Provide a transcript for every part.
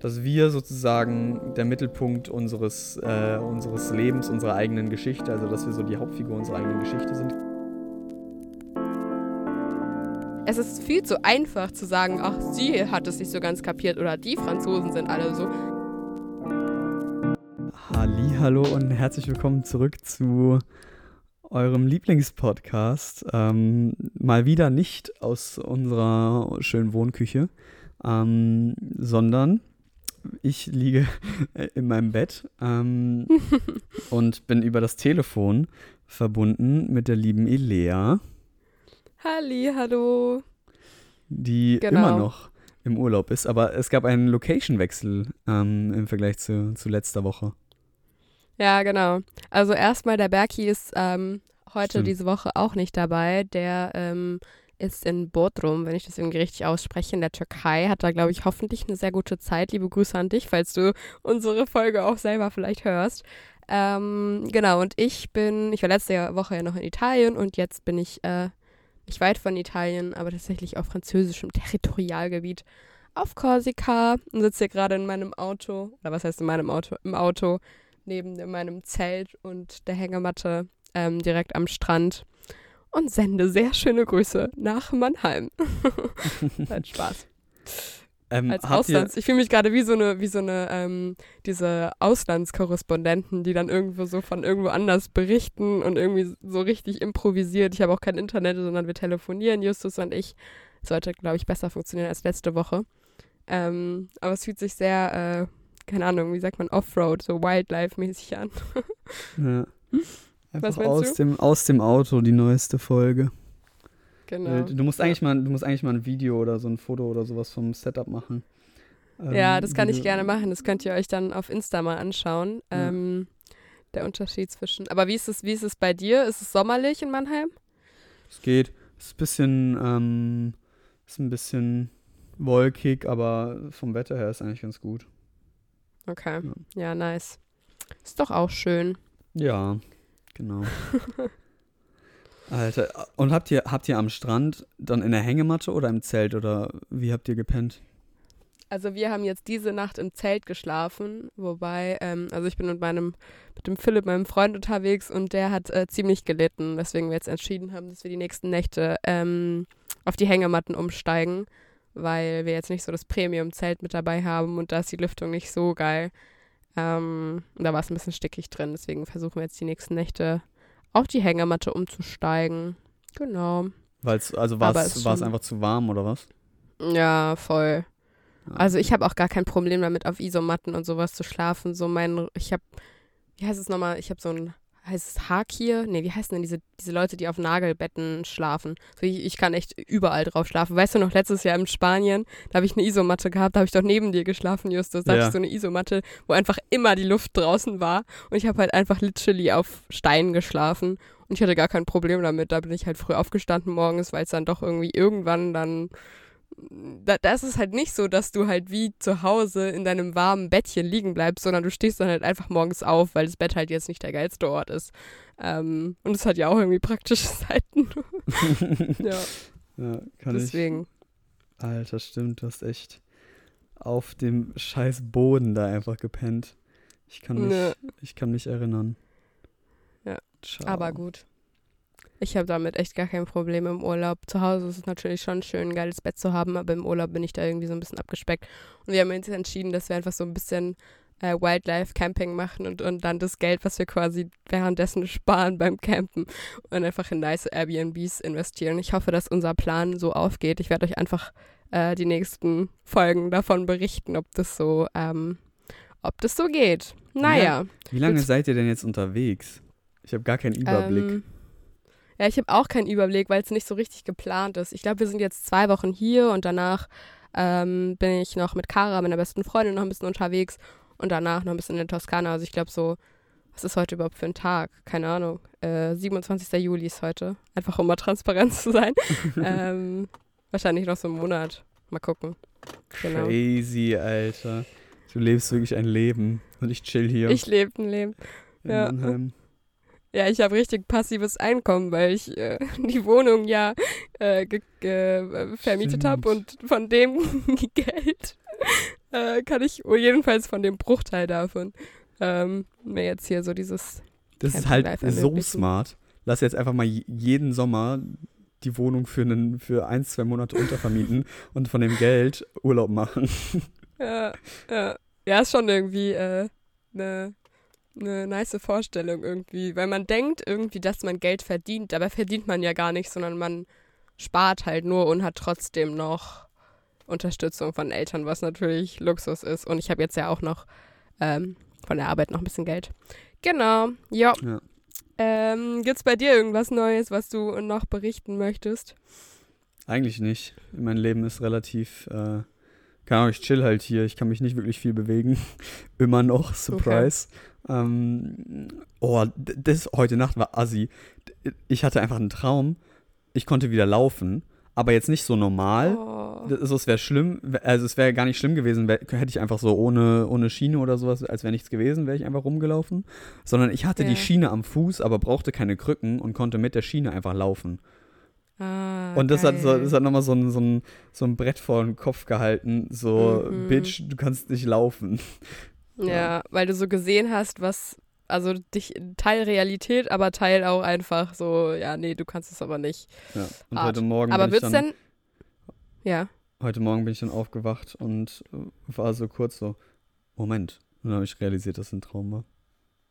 dass wir sozusagen der Mittelpunkt unseres, äh, unseres Lebens, unserer eigenen Geschichte, also dass wir so die Hauptfigur unserer eigenen Geschichte sind. Es ist viel zu einfach zu sagen, ach, sie hat es nicht so ganz kapiert oder die Franzosen sind alle so. Hallo und herzlich willkommen zurück zu eurem Lieblingspodcast. Ähm, mal wieder nicht aus unserer schönen Wohnküche, ähm, sondern ich liege in meinem Bett ähm, und bin über das Telefon verbunden mit der lieben Elea. Halli, hallo. Die genau. immer noch im Urlaub ist, aber es gab einen Location-Wechsel ähm, im Vergleich zu, zu letzter Woche. Ja, genau. Also erstmal, der Berki ist ähm, heute Stimmt. diese Woche auch nicht dabei. Der ähm, ist in Bodrum, wenn ich das irgendwie richtig ausspreche, in der Türkei. Hat da, glaube ich, hoffentlich eine sehr gute Zeit. Liebe Grüße an dich, falls du unsere Folge auch selber vielleicht hörst. Ähm, genau, und ich bin, ich war letzte Woche ja noch in Italien und jetzt bin ich äh, nicht weit von Italien, aber tatsächlich auf französischem Territorialgebiet auf Korsika und sitze hier gerade in meinem Auto, oder was heißt in meinem Auto? Im Auto neben meinem Zelt und der Hängematte ähm, direkt am Strand und sende sehr schöne Grüße nach Mannheim. Hat Spaß. Ähm, Als Auslands. Ich fühle mich gerade wie so eine, wie so eine, ähm, diese Auslandskorrespondenten, die dann irgendwo so von irgendwo anders berichten und irgendwie so richtig improvisiert. Ich habe auch kein Internet, sondern wir telefonieren, Justus und ich. Sollte, glaube ich, besser funktionieren als letzte Woche. Ähm, aber es fühlt sich sehr, äh, keine Ahnung, wie sagt man, Offroad, so Wildlife-mäßig an. ja. Einfach aus du? dem, aus dem Auto die neueste Folge. Genau. Du musst eigentlich mal, du musst eigentlich mal ein Video oder so ein Foto oder sowas vom Setup machen. Ähm, ja, das kann ich gerne machen. Das könnt ihr euch dann auf Insta mal anschauen. Ja. Ähm, der Unterschied zwischen. Aber wie ist es, wie ist es bei dir? Ist es sommerlich in Mannheim? Es geht. Es ist ein bisschen, ähm, ist ein bisschen wolkig, aber vom Wetter her ist eigentlich ganz gut. Okay. Ja, ja nice. Ist doch auch schön. Ja, genau. Alter, und habt ihr, habt ihr am Strand dann in der Hängematte oder im Zelt oder wie habt ihr gepennt? Also wir haben jetzt diese Nacht im Zelt geschlafen, wobei, ähm, also ich bin mit meinem, mit dem Philipp, meinem Freund unterwegs und der hat äh, ziemlich gelitten, weswegen wir jetzt entschieden haben, dass wir die nächsten Nächte ähm, auf die Hängematten umsteigen, weil wir jetzt nicht so das Premium-Zelt mit dabei haben und da ist die Lüftung nicht so geil. Ähm, da war es ein bisschen stickig drin, deswegen versuchen wir jetzt die nächsten Nächte auf die Hängematte umzusteigen. Genau. Weil's, also war es einfach zu warm oder was? Ja, voll. Also ich habe auch gar kein Problem damit, auf Isomatten und sowas zu schlafen. So mein, ich habe, wie heißt es nochmal? Ich habe so ein heißt es Hakir? Nee, wie heißen denn diese, diese Leute, die auf Nagelbetten schlafen? So, ich, ich kann echt überall drauf schlafen. Weißt du noch, letztes Jahr in Spanien, da habe ich eine Isomatte gehabt, da habe ich doch neben dir geschlafen, Justus. Da ja. hatte ich so eine Isomatte, wo einfach immer die Luft draußen war. Und ich habe halt einfach literally auf Steinen geschlafen. Und ich hatte gar kein Problem damit. Da bin ich halt früh aufgestanden morgens, weil es dann doch irgendwie irgendwann dann da, da ist es halt nicht so, dass du halt wie zu Hause in deinem warmen Bettchen liegen bleibst, sondern du stehst dann halt einfach morgens auf, weil das Bett halt jetzt nicht der geilste Ort ist. Ähm, und es hat ja auch irgendwie praktische Seiten. ja. ja. kann Deswegen. Ich. Alter, stimmt, du hast echt auf dem scheiß Boden da einfach gepennt. Ich kann mich, ne. ich kann mich erinnern. Ja. Ciao. Aber gut. Ich habe damit echt gar kein Problem im Urlaub. Zu Hause ist es natürlich schon schön, ein geiles Bett zu haben, aber im Urlaub bin ich da irgendwie so ein bisschen abgespeckt. Und wir haben uns entschieden, dass wir einfach so ein bisschen äh, Wildlife-Camping machen und, und dann das Geld, was wir quasi währenddessen sparen beim Campen und einfach in nice Airbnbs investieren. Ich hoffe, dass unser Plan so aufgeht. Ich werde euch einfach äh, die nächsten Folgen davon berichten, ob das so, ähm, ob das so geht. Naja. Ja. Wie lange seid ihr denn jetzt unterwegs? Ich habe gar keinen Überblick. Ähm, ja, ich habe auch keinen Überblick, weil es nicht so richtig geplant ist. Ich glaube, wir sind jetzt zwei Wochen hier und danach ähm, bin ich noch mit Cara, meiner besten Freundin, noch ein bisschen unterwegs und danach noch ein bisschen in der Toskana. Also ich glaube so, was ist heute überhaupt für ein Tag? Keine Ahnung. Äh, 27. Juli ist heute. Einfach um mal transparent zu sein. ähm, wahrscheinlich noch so einen Monat. Mal gucken. Genau. Crazy, Alter. Du lebst wirklich ein Leben und ich chill hier. Ich lebe ein Leben. In ja. Mannheim. Ja, ich habe richtig passives Einkommen, weil ich äh, die Wohnung ja äh, äh vermietet habe und von dem Geld äh, kann ich jedenfalls von dem Bruchteil davon ähm, mir jetzt hier so dieses. Das ist halt so smart. Lass jetzt einfach mal jeden Sommer die Wohnung für, einen, für ein, zwei Monate untervermieten und von dem Geld Urlaub machen. Ja, ja. Ja, ist schon irgendwie eine äh, ne nice Vorstellung irgendwie, weil man denkt irgendwie, dass man Geld verdient, dabei verdient man ja gar nicht, sondern man spart halt nur und hat trotzdem noch Unterstützung von Eltern, was natürlich Luxus ist. Und ich habe jetzt ja auch noch ähm, von der Arbeit noch ein bisschen Geld. Genau, jo. ja. Ähm, Gibt es bei dir irgendwas Neues, was du noch berichten möchtest? Eigentlich nicht. Mein Leben ist relativ, äh, keine Ahnung, ich chill halt hier. Ich kann mich nicht wirklich viel bewegen. Immer noch, Surprise. Okay. Ähm, oh, das heute Nacht war assi. Ich hatte einfach einen Traum. Ich konnte wieder laufen aber jetzt nicht so normal. Oh. Also es wäre schlimm, also es wäre gar nicht schlimm gewesen, wär, hätte ich einfach so ohne, ohne Schiene oder sowas, als wäre nichts gewesen, wäre ich einfach rumgelaufen. Sondern ich hatte yeah. die Schiene am Fuß, aber brauchte keine Krücken und konnte mit der Schiene einfach laufen. Ah, und das geil. hat, so, das hat nochmal so ein, so, ein, so ein Brett vor den Kopf gehalten, so, mhm. Bitch, du kannst nicht laufen. Ja, ja, weil du so gesehen hast, was also dich Teil Realität, aber Teil auch einfach so, ja, nee, du kannst es aber nicht. Ja, und Art. heute Morgen. Aber wird's denn. Ja. Heute Morgen bin ich dann aufgewacht und war so kurz so, Moment. Und dann habe ich realisiert, dass es ein Traum war.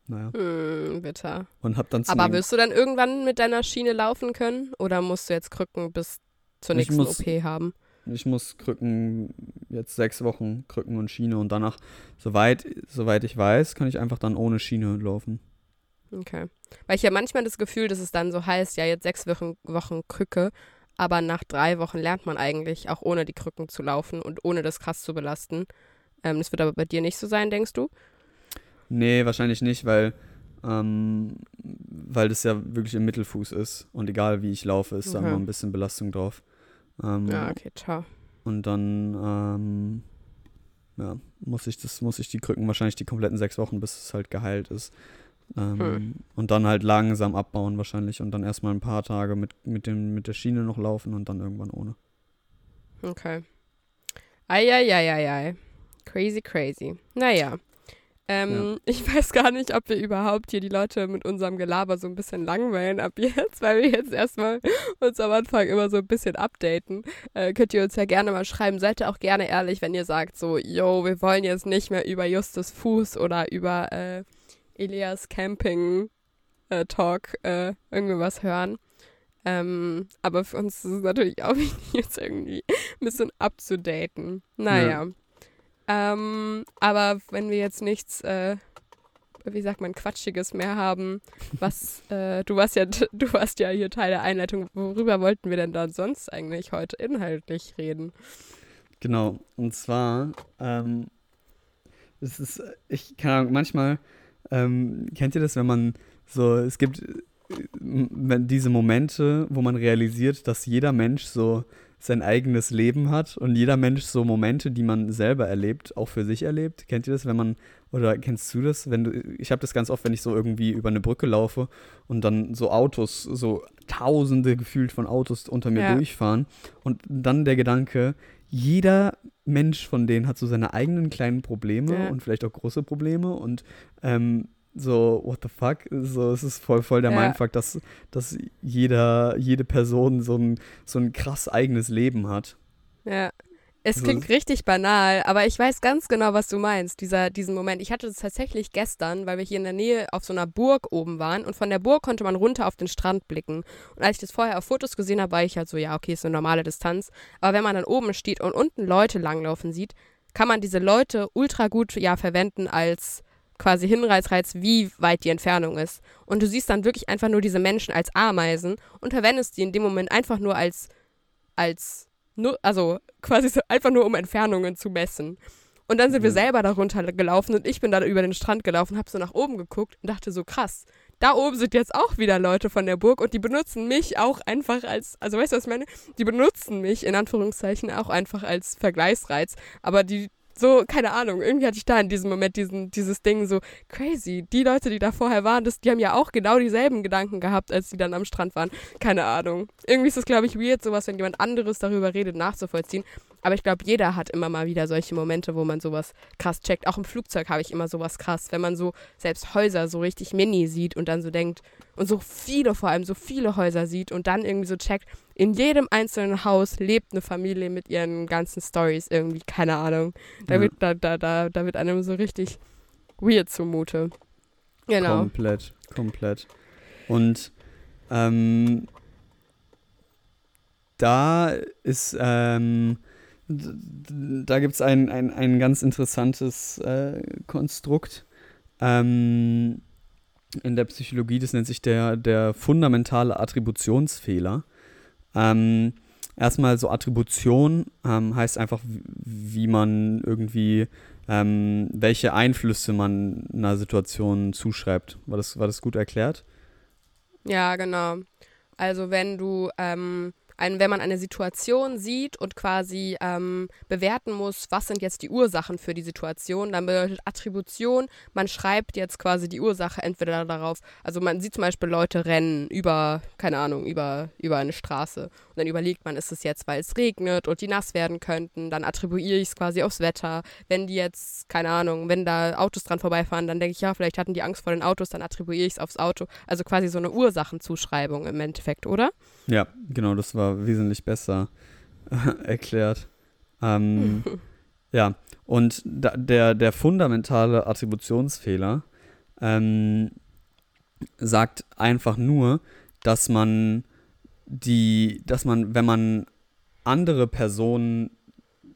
Naja. Hm, bitter. Und hab dann Aber wirst du dann irgendwann mit deiner Schiene laufen können? Oder musst du jetzt Krücken bis zur nächsten muss, OP haben? Ich muss Krücken, jetzt sechs Wochen Krücken und Schiene und danach, soweit, soweit ich weiß, kann ich einfach dann ohne Schiene laufen. Okay. Weil ich ja manchmal das Gefühl, dass es dann so heißt, ja, jetzt sechs Wochen, Wochen Krücke, aber nach drei Wochen lernt man eigentlich auch ohne die Krücken zu laufen und ohne das krass zu belasten. Ähm, das wird aber bei dir nicht so sein, denkst du? Nee, wahrscheinlich nicht, weil, ähm, weil das ja wirklich im Mittelfuß ist und egal wie ich laufe, ist okay. da immer ein bisschen Belastung drauf. Ähm, ja, okay, ciao. Und dann ähm, ja, muss ich das, muss ich die Krücken wahrscheinlich die kompletten sechs Wochen, bis es halt geheilt ist. Ähm, hm. Und dann halt langsam abbauen wahrscheinlich und dann erstmal ein paar Tage mit, mit, dem, mit der Schiene noch laufen und dann irgendwann ohne. Okay. Eieieiei. Crazy, crazy. Naja. Ähm, ja. Ich weiß gar nicht, ob wir überhaupt hier die Leute mit unserem Gelaber so ein bisschen langweilen ab jetzt, weil wir jetzt erstmal uns am Anfang immer so ein bisschen updaten. Äh, könnt ihr uns ja gerne mal schreiben. Seid ihr auch gerne ehrlich, wenn ihr sagt so, yo, wir wollen jetzt nicht mehr über Justus Fuß oder über äh, Elias Camping äh, Talk äh, irgendwie was hören. Ähm, aber für uns ist es natürlich auch wichtig, jetzt irgendwie ein bisschen abzudaten. Naja. Ja. Ähm, aber wenn wir jetzt nichts, äh, wie sagt man, Quatschiges mehr haben, was, äh, du warst ja, du warst ja hier Teil der Einleitung, worüber wollten wir denn dann sonst eigentlich heute inhaltlich reden? Genau, und zwar, ähm, es ist, ich keine Ahnung, manchmal, ähm, kennt ihr das, wenn man so, es gibt äh, diese Momente, wo man realisiert, dass jeder Mensch so sein eigenes Leben hat und jeder Mensch so Momente, die man selber erlebt, auch für sich erlebt. Kennt ihr das, wenn man, oder kennst du das, wenn du, ich habe das ganz oft, wenn ich so irgendwie über eine Brücke laufe und dann so Autos, so tausende gefühlt von Autos unter mir ja. durchfahren und dann der Gedanke, jeder Mensch von denen hat so seine eigenen kleinen Probleme ja. und vielleicht auch große Probleme und ähm, so, what the fuck? So, es ist voll, voll der ja. Mindfuck, dass, dass jeder, jede Person so ein, so ein krass eigenes Leben hat. Ja. Es klingt also, richtig banal, aber ich weiß ganz genau, was du meinst, dieser, diesen Moment. Ich hatte das tatsächlich gestern, weil wir hier in der Nähe auf so einer Burg oben waren und von der Burg konnte man runter auf den Strand blicken. Und als ich das vorher auf Fotos gesehen habe, war ich halt so, ja, okay, ist eine normale Distanz. Aber wenn man dann oben steht und unten Leute langlaufen sieht, kann man diese Leute ultra gut ja verwenden als quasi Hinreißreiz, wie weit die Entfernung ist. Und du siehst dann wirklich einfach nur diese Menschen als Ameisen und verwendest die in dem Moment einfach nur als, als, also quasi so einfach nur um Entfernungen zu messen. Und dann sind wir selber darunter gelaufen und ich bin da über den Strand gelaufen, hab so nach oben geguckt und dachte so, krass, da oben sind jetzt auch wieder Leute von der Burg und die benutzen mich auch einfach als, also weißt du, was ich meine? Die benutzen mich in Anführungszeichen auch einfach als Vergleichsreiz, aber die so, keine Ahnung, irgendwie hatte ich da in diesem Moment diesen, dieses Ding so, crazy. Die Leute, die da vorher waren, das, die haben ja auch genau dieselben Gedanken gehabt, als die dann am Strand waren. Keine Ahnung. Irgendwie ist es, glaube ich, weird, sowas, wenn jemand anderes darüber redet, nachzuvollziehen. Aber ich glaube, jeder hat immer mal wieder solche Momente, wo man sowas krass checkt. Auch im Flugzeug habe ich immer sowas krass, wenn man so selbst Häuser so richtig mini sieht und dann so denkt und so viele, vor allem so viele Häuser sieht und dann irgendwie so checkt, in jedem einzelnen Haus lebt eine Familie mit ihren ganzen Stories irgendwie, keine Ahnung. Da, ja. wird, da, da, da, da wird einem so richtig weird zumute. Genau. Komplett, komplett. Und ähm, da ist, ähm, da gibt es ein, ein, ein ganz interessantes äh, Konstrukt ähm, in der Psychologie, das nennt sich der, der fundamentale Attributionsfehler. Ähm, erstmal so Attribution ähm, heißt einfach, wie man irgendwie, ähm, welche Einflüsse man einer Situation zuschreibt. War das, war das gut erklärt? Ja, genau. Also wenn du ähm, ein, wenn man eine Situation sieht und quasi ähm, bewerten muss, was sind jetzt die Ursachen für die Situation, dann bedeutet Attribution, man schreibt jetzt quasi die Ursache entweder darauf, also man sieht zum Beispiel Leute rennen über, keine Ahnung, über, über eine Straße und dann überlegt man, ist es jetzt, weil es regnet und die nass werden könnten, dann attribuiere ich es quasi aufs Wetter. Wenn die jetzt, keine Ahnung, wenn da Autos dran vorbeifahren, dann denke ich, ja, vielleicht hatten die Angst vor den Autos, dann attribuiere ich es aufs Auto. Also quasi so eine Ursachenzuschreibung im Endeffekt, oder? Ja, genau, das war wesentlich besser erklärt. Ähm, ja, und da, der, der fundamentale Attributionsfehler ähm, sagt einfach nur, dass man die, dass man, wenn man andere Personen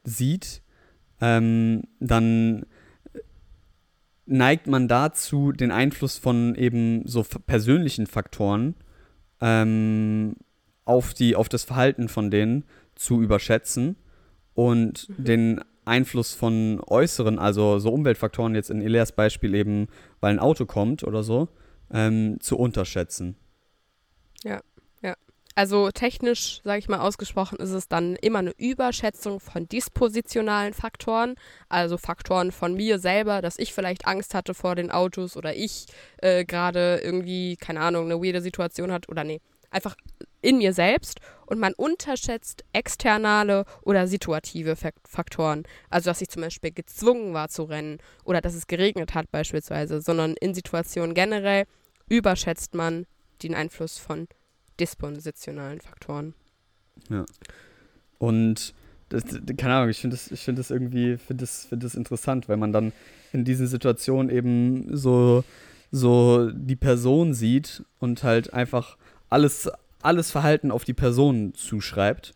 sieht, ähm, dann neigt man dazu, den Einfluss von eben so persönlichen Faktoren ähm, auf, die, auf das Verhalten von denen zu überschätzen und mhm. den Einfluss von äußeren, also so Umweltfaktoren, jetzt in Elias Beispiel eben, weil ein Auto kommt oder so, ähm, zu unterschätzen. Ja, ja. Also technisch, sage ich mal ausgesprochen, ist es dann immer eine Überschätzung von dispositionalen Faktoren, also Faktoren von mir selber, dass ich vielleicht Angst hatte vor den Autos oder ich äh, gerade irgendwie, keine Ahnung, eine weirde Situation hat oder nee, einfach in mir selbst und man unterschätzt externe oder situative Faktoren. Also, dass ich zum Beispiel gezwungen war zu rennen oder dass es geregnet hat beispielsweise, sondern in Situationen generell überschätzt man den Einfluss von dispositionalen Faktoren. Ja. Und das, keine Ahnung, ich finde das, find das irgendwie find das, find das interessant, weil man dann in diesen Situationen eben so, so die Person sieht und halt einfach alles, alles Verhalten auf die Person zuschreibt.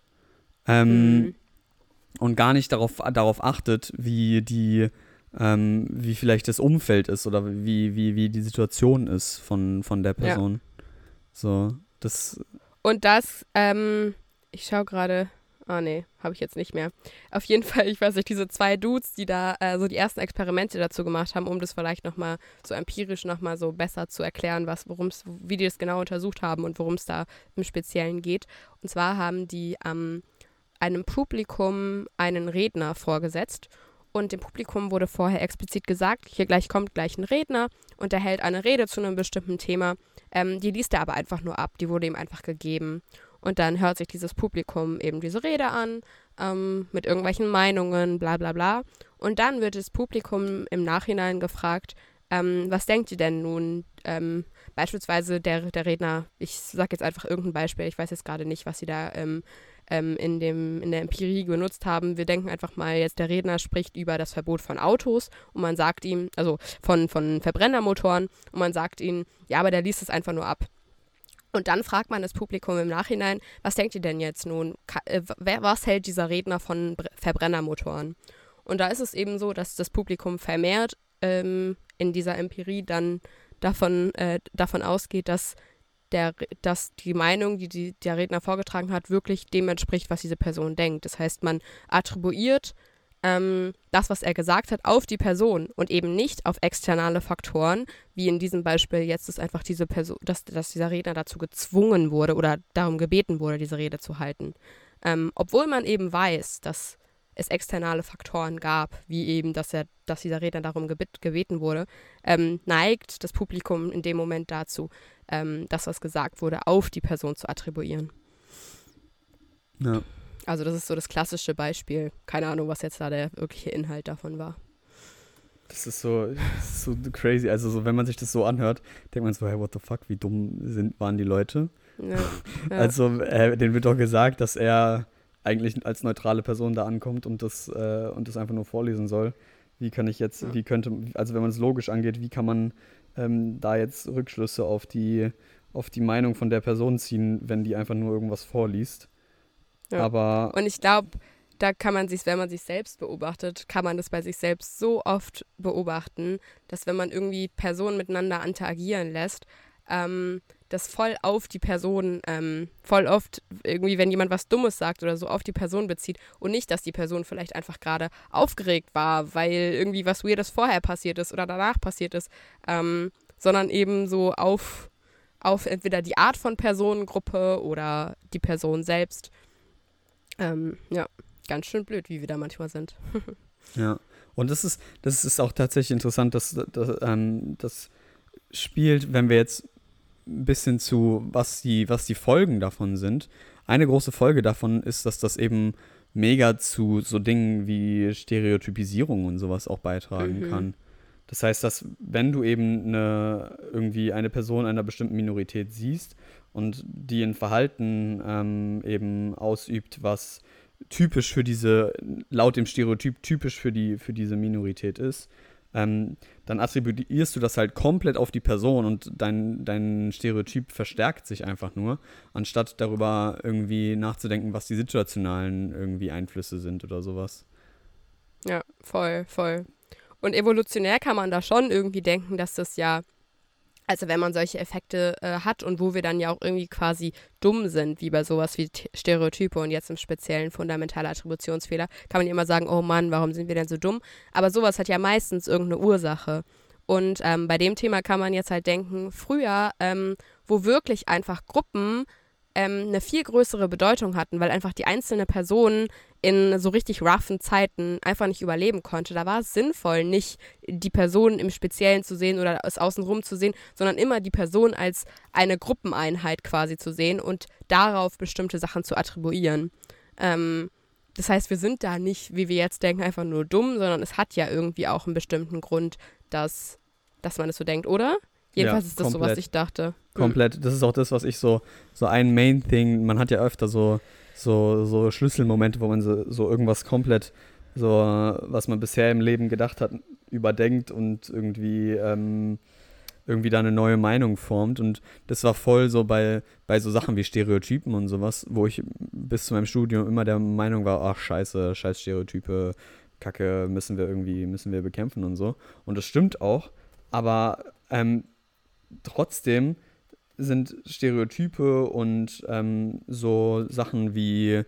Ähm, mhm. Und gar nicht darauf, darauf achtet, wie die, ähm, wie vielleicht das Umfeld ist oder wie, wie, wie die Situation ist von, von der Person. Ja. So, das. Und das, ähm, ich schaue gerade, Ah, nee, habe ich jetzt nicht mehr. Auf jeden Fall, ich weiß nicht, diese zwei Dudes, die da äh, so die ersten Experimente dazu gemacht haben, um das vielleicht nochmal so empirisch nochmal so besser zu erklären, was, worum's, wie die das genau untersucht haben und worum es da im Speziellen geht. Und zwar haben die ähm, einem Publikum einen Redner vorgesetzt und dem Publikum wurde vorher explizit gesagt, hier gleich kommt gleich ein Redner und er hält eine Rede zu einem bestimmten Thema. Ähm, die liest er aber einfach nur ab, die wurde ihm einfach gegeben. Und dann hört sich dieses Publikum eben diese Rede an, ähm, mit irgendwelchen Meinungen, bla bla bla. Und dann wird das Publikum im Nachhinein gefragt, ähm, was denkt ihr denn nun? Ähm, beispielsweise der, der Redner, ich sage jetzt einfach irgendein Beispiel, ich weiß jetzt gerade nicht, was sie da ähm, ähm, in, dem, in der Empirie benutzt haben. Wir denken einfach mal jetzt, der Redner spricht über das Verbot von Autos und man sagt ihm, also von, von Verbrennermotoren und man sagt ihm, ja, aber der liest es einfach nur ab. Und dann fragt man das Publikum im Nachhinein, was denkt ihr denn jetzt nun? Äh, was hält dieser Redner von Verbrennermotoren? Und da ist es eben so, dass das Publikum vermehrt ähm, in dieser Empirie dann davon, äh, davon ausgeht, dass, der, dass die Meinung, die, die der Redner vorgetragen hat, wirklich dem entspricht, was diese Person denkt. Das heißt, man attribuiert ähm, das, was er gesagt hat, auf die Person und eben nicht auf externe Faktoren, wie in diesem Beispiel jetzt ist einfach diese Person, dass, dass dieser Redner dazu gezwungen wurde oder darum gebeten wurde, diese Rede zu halten. Ähm, obwohl man eben weiß, dass es externe Faktoren gab, wie eben, dass er, dass dieser Redner darum gebeten wurde, ähm, neigt das Publikum in dem Moment dazu, ähm, das, was gesagt wurde, auf die Person zu attribuieren. Ja. Also das ist so das klassische Beispiel. Keine Ahnung, was jetzt da der wirkliche Inhalt davon war. Das ist so, das ist so crazy. Also so, wenn man sich das so anhört, denkt man so, hey, what the fuck, wie dumm sind, waren die Leute? Ja, ja. Also, äh, denen wird doch gesagt, dass er eigentlich als neutrale Person da ankommt und das, äh, und das einfach nur vorlesen soll. Wie kann ich jetzt, ja. wie könnte, also wenn man es logisch angeht, wie kann man ähm, da jetzt Rückschlüsse auf die, auf die Meinung von der Person ziehen, wenn die einfach nur irgendwas vorliest? Ja. Aber. Und ich glaube, da kann man sich, wenn man sich selbst beobachtet, kann man das bei sich selbst so oft beobachten, dass wenn man irgendwie Personen miteinander interagieren lässt, ähm, das voll auf die Person, ähm, voll oft irgendwie, wenn jemand was Dummes sagt oder so, auf die Person bezieht und nicht, dass die Person vielleicht einfach gerade aufgeregt war, weil irgendwie was Weirdes vorher passiert ist oder danach passiert ist, ähm, sondern eben so auf, auf entweder die Art von Personengruppe oder die Person selbst. Ähm, ja, ganz schön blöd, wie wir da manchmal sind. ja, und das ist, das ist auch tatsächlich interessant, dass, dass ähm, das spielt, wenn wir jetzt ein bisschen zu, was die, was die Folgen davon sind. Eine große Folge davon ist, dass das eben mega zu so Dingen wie Stereotypisierung und sowas auch beitragen mhm. kann. Das heißt, dass wenn du eben eine, irgendwie eine Person einer bestimmten Minorität siehst und die ein Verhalten ähm, eben ausübt, was typisch für diese, laut dem Stereotyp typisch für die, für diese Minorität ist, ähm, dann attribuierst du das halt komplett auf die Person und dein, dein Stereotyp verstärkt sich einfach nur, anstatt darüber irgendwie nachzudenken, was die situationalen irgendwie Einflüsse sind oder sowas. Ja, voll, voll. Und evolutionär kann man da schon irgendwie denken, dass das ja also wenn man solche Effekte äh, hat und wo wir dann ja auch irgendwie quasi dumm sind, wie bei sowas wie Stereotype und jetzt im speziellen fundamentale Attributionsfehler, kann man immer sagen, oh Mann, warum sind wir denn so dumm? Aber sowas hat ja meistens irgendeine Ursache. Und ähm, bei dem Thema kann man jetzt halt denken, früher, ähm, wo wirklich einfach Gruppen ähm, eine viel größere Bedeutung hatten, weil einfach die einzelne Person in so richtig roughen Zeiten einfach nicht überleben konnte. Da war es sinnvoll, nicht die Person im Speziellen zu sehen oder es außenrum zu sehen, sondern immer die Person als eine Gruppeneinheit quasi zu sehen und darauf bestimmte Sachen zu attribuieren. Ähm, das heißt, wir sind da nicht, wie wir jetzt denken, einfach nur dumm, sondern es hat ja irgendwie auch einen bestimmten Grund, dass, dass man es so denkt, oder? Jedenfalls ja, ist das komplett. so, was ich dachte. Komplett. Das ist auch das, was ich so, so ein Main-Thing, man hat ja öfter so, so, so Schlüsselmomente, wo man so, so irgendwas komplett, so, was man bisher im Leben gedacht hat, überdenkt und irgendwie, ähm, irgendwie da eine neue Meinung formt. Und das war voll so bei, bei so Sachen wie Stereotypen und sowas, wo ich bis zu meinem Studium immer der Meinung war, ach scheiße, scheiß Stereotype, Kacke, müssen wir irgendwie, müssen wir bekämpfen und so. Und das stimmt auch, aber ähm, trotzdem sind Stereotype und ähm, so Sachen wie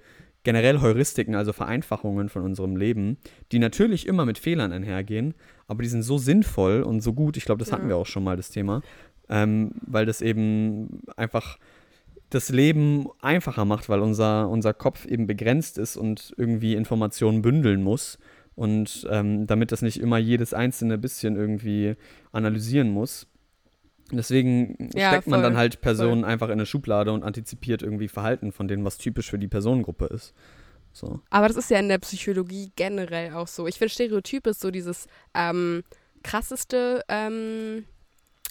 generell Heuristiken, also Vereinfachungen von unserem Leben, die natürlich immer mit Fehlern einhergehen, aber die sind so sinnvoll und so gut, ich glaube, das ja. hatten wir auch schon mal das Thema, ähm, weil das eben einfach das Leben einfacher macht, weil unser, unser Kopf eben begrenzt ist und irgendwie Informationen bündeln muss. Und ähm, damit das nicht immer jedes einzelne bisschen irgendwie analysieren muss, Deswegen ja, steckt man dann halt Personen voll. einfach in eine Schublade und antizipiert irgendwie Verhalten von denen, was typisch für die Personengruppe ist. So. Aber das ist ja in der Psychologie generell auch so. Ich finde, Stereotyp ist so dieses ähm, krasseste ähm,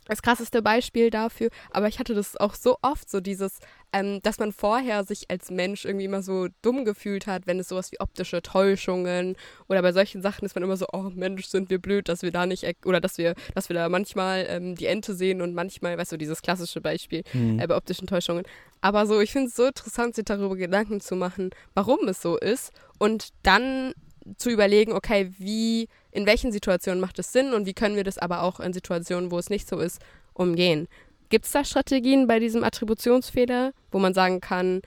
das krasseste Beispiel dafür. Aber ich hatte das auch so oft, so dieses, ähm, dass man vorher sich als Mensch irgendwie immer so dumm gefühlt hat, wenn es sowas wie optische Täuschungen oder bei solchen Sachen ist man immer so, oh Mensch, sind wir blöd, dass wir da nicht, oder dass wir, dass wir da manchmal ähm, die Ente sehen und manchmal, weißt du, dieses klassische Beispiel mhm. äh, bei optischen Täuschungen. Aber so, ich finde es so interessant, sich darüber Gedanken zu machen, warum es so ist und dann zu überlegen, okay, wie, in welchen Situationen macht es Sinn und wie können wir das aber auch in Situationen, wo es nicht so ist, umgehen. Gibt es da Strategien bei diesem Attributionsfehler, wo man sagen kann,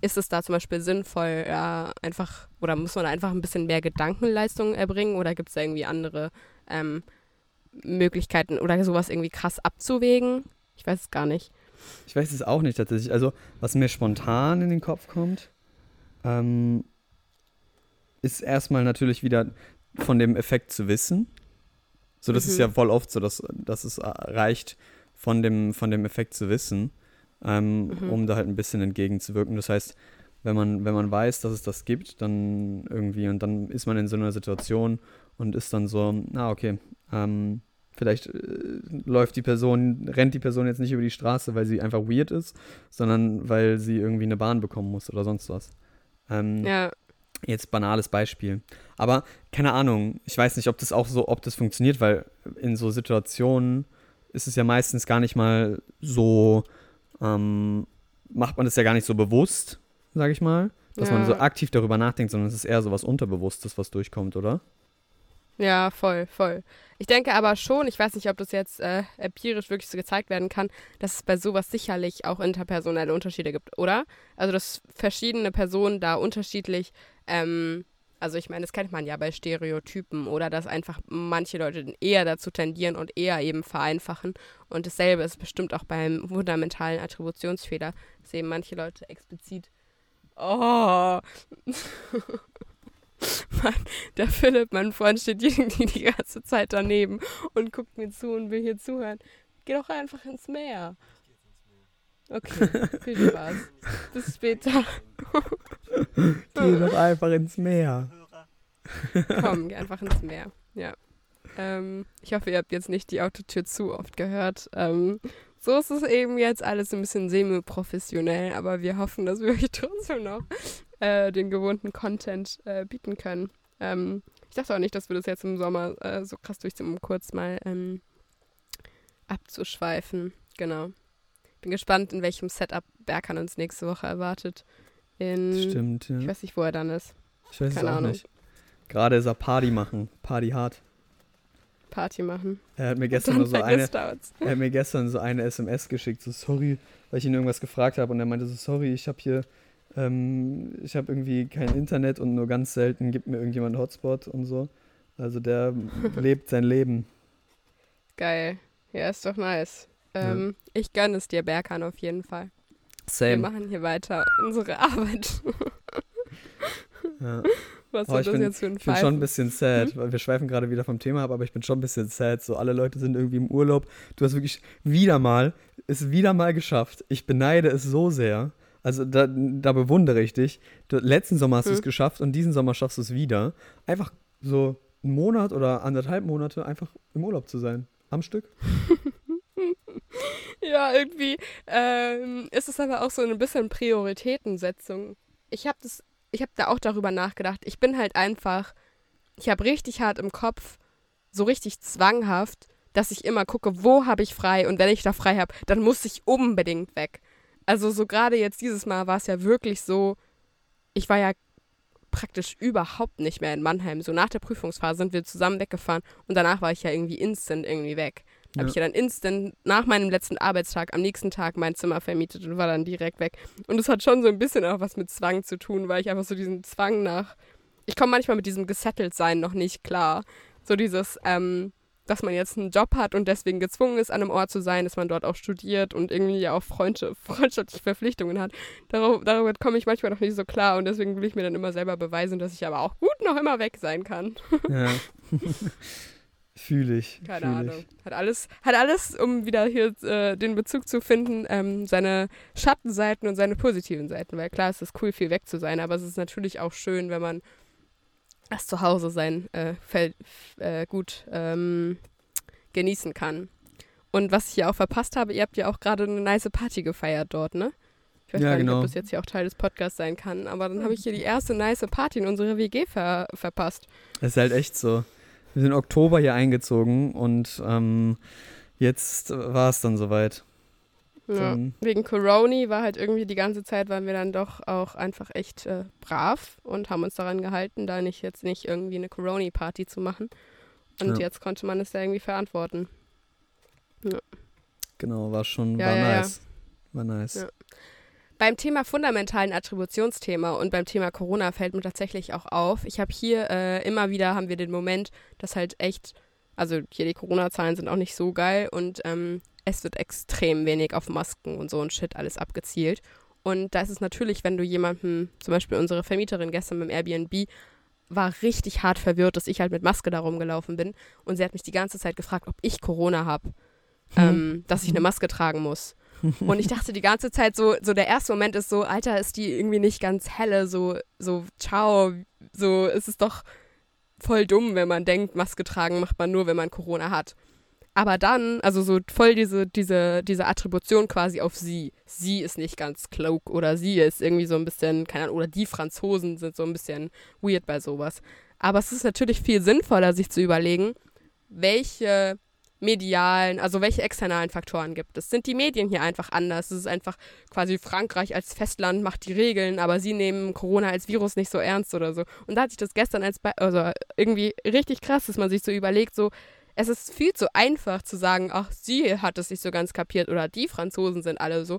ist es da zum Beispiel sinnvoll, ja, einfach, oder muss man einfach ein bisschen mehr Gedankenleistung erbringen oder gibt es da irgendwie andere ähm, Möglichkeiten oder sowas irgendwie krass abzuwägen? Ich weiß es gar nicht. Ich weiß es auch nicht tatsächlich. Also, was mir spontan in den Kopf kommt, ähm, ist erstmal natürlich wieder von dem Effekt zu wissen. So, das mhm. ist ja voll oft so, dass, dass es reicht, von dem, von dem Effekt zu wissen, ähm, mhm. um da halt ein bisschen entgegenzuwirken. Das heißt, wenn man, wenn man weiß, dass es das gibt, dann irgendwie und dann ist man in so einer Situation und ist dann so, na okay, ähm, vielleicht äh, läuft die Person, rennt die Person jetzt nicht über die Straße, weil sie einfach weird ist, sondern weil sie irgendwie eine Bahn bekommen muss oder sonst was. Ähm, Ja, Jetzt banales Beispiel. Aber keine Ahnung, ich weiß nicht, ob das auch so, ob das funktioniert, weil in so Situationen ist es ja meistens gar nicht mal so, ähm, macht man das ja gar nicht so bewusst, sag ich mal, dass man Ja. so aktiv darüber nachdenkt, sondern es ist eher so was Unterbewusstes, was durchkommt, oder? Ja, voll, voll. Ich denke aber schon, ich weiß nicht, ob das jetzt äh, empirisch wirklich so gezeigt werden kann, dass es bei sowas sicherlich auch interpersonelle Unterschiede gibt, oder? Also, dass verschiedene Personen da unterschiedlich, ähm, also ich meine, das kennt man ja bei Stereotypen, oder dass einfach manche Leute eher dazu tendieren und eher eben vereinfachen. Und dasselbe ist bestimmt auch beim fundamentalen Attributionsfehler, dass eben manche Leute explizit. Oh. Mann, der Philipp, mein Freund, steht irgendwie die ganze Zeit daneben und guckt mir zu und will hier zuhören. Geh doch einfach ins Meer. Okay, viel Spaß. Bis später. Geh doch einfach ins Meer. Komm, geh einfach ins Meer. Ja. Ähm, ich hoffe, ihr habt jetzt nicht die Autotür zu oft gehört. Ähm, so ist es eben jetzt alles ein bisschen semi-professionell, aber wir hoffen, dass wir euch trotzdem noch äh, den gewohnten Content äh, bieten können. Ähm, ich dachte auch nicht, dass wir das jetzt im Sommer äh, so krass durchziehen, um kurz mal ähm, abzuschweifen. Genau. Bin gespannt, in welchem Setup Berkan uns nächste Woche erwartet. In, Stimmt, ja. Ich weiß nicht, wo er dann ist. Ich weiß es keine auch Ahnung. nicht. Gerade ist er Party machen. Party hart. Party machen. Er hat mir gestern so eine, er er hat mir gestern so eine SMS geschickt, so sorry, weil ich ihn irgendwas gefragt habe und er meinte so sorry, ich habe hier, ähm, ich habe irgendwie kein Internet und nur ganz selten gibt mir irgendjemand einen Hotspot und so. Also der lebt sein Leben. Geil. Ja, ist doch nice. Ähm, Ich gönne es dir, Berkan, auf jeden Fall. Wir Same. machen hier weiter unsere Arbeit. Ja. Was Oh, soll ich das bin- jetzt für ein Ich bin schon ein bisschen sad, weil wir schweifen gerade wieder vom Thema ab, aber ich bin schon ein bisschen sad. So, alle Leute sind irgendwie im Urlaub. Du hast wirklich wieder mal, es wieder mal geschafft. Ich beneide es so sehr. Also da, da bewundere ich dich. Du, letzten Sommer hast du es Hm. geschafft und diesen Sommer schaffst du es wieder. Einfach so einen Monat oder anderthalb Monate einfach im Urlaub zu sein. Am Stück. Ja, irgendwie ähm, ist es aber auch so ein bisschen Prioritätensetzung. Ich habe das, ich habe da auch darüber nachgedacht. Ich bin halt einfach, ich habe richtig hart im Kopf, so richtig zwanghaft, dass ich immer gucke, wo habe ich frei und wenn ich da frei habe, dann muss ich unbedingt weg. Also so gerade jetzt dieses Mal war es ja wirklich so, ich war ja praktisch überhaupt nicht mehr in Mannheim. So nach der Prüfungsphase sind wir zusammen weggefahren und danach war ich ja irgendwie instant irgendwie weg. Ja. Habe ich ja dann instant nach meinem letzten Arbeitstag am nächsten Tag mein Zimmer vermietet und war dann direkt weg. Und es hat schon so ein bisschen auch was mit Zwang zu tun, weil ich einfach so diesen Zwang nach. Ich komme manchmal mit diesem Gesettelt-Sein noch nicht klar. So dieses, ähm, dass man jetzt einen Job hat und deswegen gezwungen ist, an einem Ort zu sein, dass man dort auch studiert und irgendwie auch Freundschaft, freundschaftliche Verpflichtungen hat. Darauf, darüber komme ich manchmal noch nicht so klar und deswegen will ich mir dann immer selber beweisen, dass ich aber auch gut noch immer weg sein kann. Ja. Fühle ich. Keine fühl Ahnung. Ich. Hat alles, hat alles, um wieder hier äh, den Bezug zu finden, ähm, seine Schattenseiten und seine positiven Seiten. Weil klar, es ist cool, viel weg zu sein, aber es ist natürlich auch schön, wenn man das Zuhause sein äh, Feld, äh, gut ähm, genießen kann. Und was ich hier auch verpasst habe, ihr habt ja auch gerade eine nice Party gefeiert dort, ne? Ich weiß Ja, gar nicht, genau. ob das jetzt hier auch Teil des Podcasts sein kann, aber dann habe ich hier die erste nice Party in unserer WG ver verpasst. Es ist halt echt so. Wir sind Oktober hier eingezogen und ähm, jetzt war es dann soweit. Ja. Wegen Corona war halt irgendwie die ganze Zeit, waren wir dann doch auch einfach echt äh, brav und haben uns daran gehalten, da nicht jetzt nicht irgendwie eine Corona-Party zu machen. Und Ja. jetzt konnte man es ja irgendwie verantworten. genau, war schon, Ja, war ja, ja. nice. War nice. Beim Thema fundamentalen Attributionsthema und beim Thema Corona fällt mir tatsächlich auch auf. Ich habe hier äh, immer wieder haben wir den Moment, dass halt echt, also hier die Corona-Zahlen sind auch nicht so geil und ähm, es wird extrem wenig auf Masken und so und Shit alles abgezielt. Und da ist es natürlich, wenn du jemandem, zum Beispiel unsere Vermieterin gestern beim Airbnb, war richtig hart verwirrt, dass ich halt mit Maske da rumgelaufen bin. Und sie hat mich die ganze Zeit gefragt, ob ich Corona habe, ähm, dass ich eine Maske tragen muss. Und ich dachte die ganze Zeit so, so der erste Moment ist so, Alter, ist die irgendwie nicht ganz helle, so, so, ciao, so, ist es doch voll dumm, wenn man denkt, Maske tragen macht man nur, wenn man Corona hat. Aber dann, also so voll diese, diese, diese Attribution quasi auf sie. Sie ist nicht ganz klug oder sie ist irgendwie so ein bisschen, keine Ahnung, oder die Franzosen sind so ein bisschen weird bei sowas. Aber es ist natürlich viel sinnvoller, sich zu überlegen, welche medialen, also welche externalen Faktoren gibt es? Sind die Medien hier einfach anders? Es ist einfach quasi Frankreich als Festland macht die Regeln, aber sie nehmen Corona als Virus nicht so ernst oder so. Und da hatte ich das gestern als, Be also irgendwie richtig krass, dass man sich so überlegt, so, es ist viel zu einfach zu sagen, ach, sie hat es nicht so ganz kapiert oder die Franzosen sind alle so,